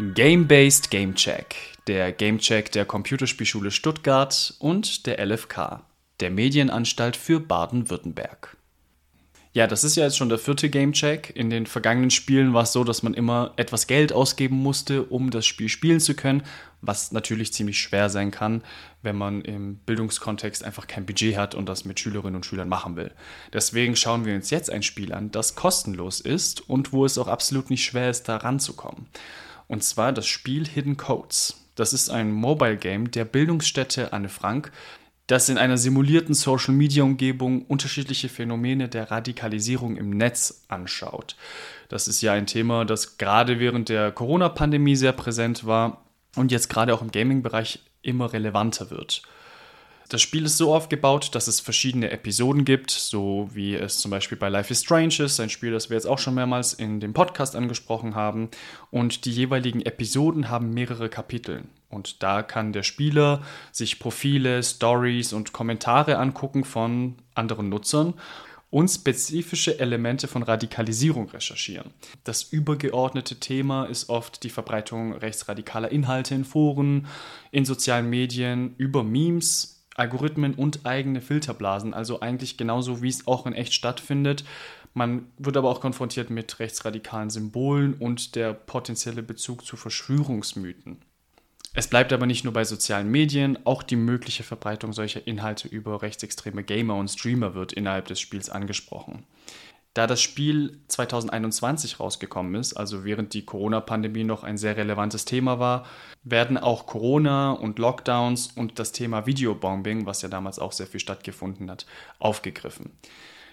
Game-Based Game Check, der Game Check der Computerspielschule Stuttgart und der LFK, der Medienanstalt für Baden-Württemberg. Ja, das ist ja jetzt schon der vierte Gamecheck. In den vergangenen Spielen war es so, dass man immer etwas Geld ausgeben musste, um das Spiel spielen zu können, was natürlich ziemlich schwer sein kann, wenn man im Bildungskontext einfach kein Budget hat und das mit Schülerinnen und Schülern machen will. Deswegen schauen wir uns jetzt ein Spiel an, das kostenlos ist und wo es auch absolut nicht schwer ist, da ranzukommen. Und zwar das Spiel Hidden Codes. Das ist ein Mobile Game der Bildungsstätte Anne Frank, das in einer simulierten Social-Media-Umgebung unterschiedliche Phänomene der Radikalisierung im Netz anschaut. Das ist ja ein Thema, das gerade während der Corona-Pandemie sehr präsent war und jetzt gerade auch im Gaming-Bereich immer relevanter wird. Das Spiel ist so aufgebaut, dass es verschiedene Episoden gibt, so wie es zum Beispiel bei Life is Strange ist, ein Spiel, das wir jetzt auch schon mehrmals in dem Podcast angesprochen haben. Und die jeweiligen Episoden haben mehrere Kapitel. Und da kann der Spieler sich Profile, Stories und Kommentare angucken von anderen Nutzern und spezifische Elemente von Radikalisierung recherchieren. Das übergeordnete Thema ist oft die Verbreitung rechtsradikaler Inhalte in Foren, in sozialen Medien, über Memes, Algorithmen und eigene Filterblasen, also eigentlich genauso wie es auch in echt stattfindet. Man wird aber auch konfrontiert mit rechtsradikalen Symbolen und der potenzielle Bezug zu Verschwörungsmythen. Es bleibt aber nicht nur bei sozialen Medien, auch die mögliche Verbreitung solcher Inhalte über rechtsextreme Gamer und Streamer wird innerhalb des Spiels angesprochen. Da das Spiel 2021 rausgekommen ist, also während die Corona-Pandemie noch ein sehr relevantes Thema war, werden auch Corona und Lockdowns und das Thema Videobombing, was ja damals auch sehr viel stattgefunden hat, aufgegriffen.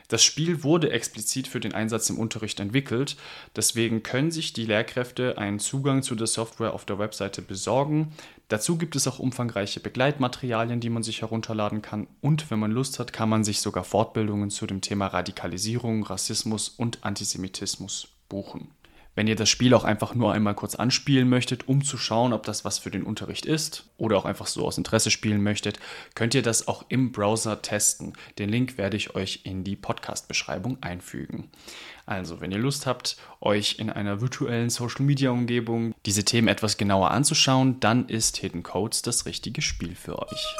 Das Spiel wurde explizit für den Einsatz im Unterricht entwickelt, deswegen können sich die Lehrkräfte einen Zugang zu der Software auf der Webseite besorgen. Dazu gibt es auch umfangreiche Begleitmaterialien, die man sich herunterladen kann und wenn man Lust hat, kann man sich sogar Fortbildungen zu dem Thema Radikalisierung, Rassismus und Antisemitismus buchen. Wenn ihr das Spiel auch einfach nur einmal kurz anspielen möchtet, um zu schauen, ob das was für den Unterricht ist oder auch einfach so aus Interesse spielen möchtet, könnt ihr das auch im Browser testen. Den Link werde ich euch in die Podcast-Beschreibung einfügen. Also, wenn ihr Lust habt, euch in einer virtuellen Social-Media-Umgebung diese Themen etwas genauer anzuschauen, dann ist Hidden Codes das richtige Spiel für euch.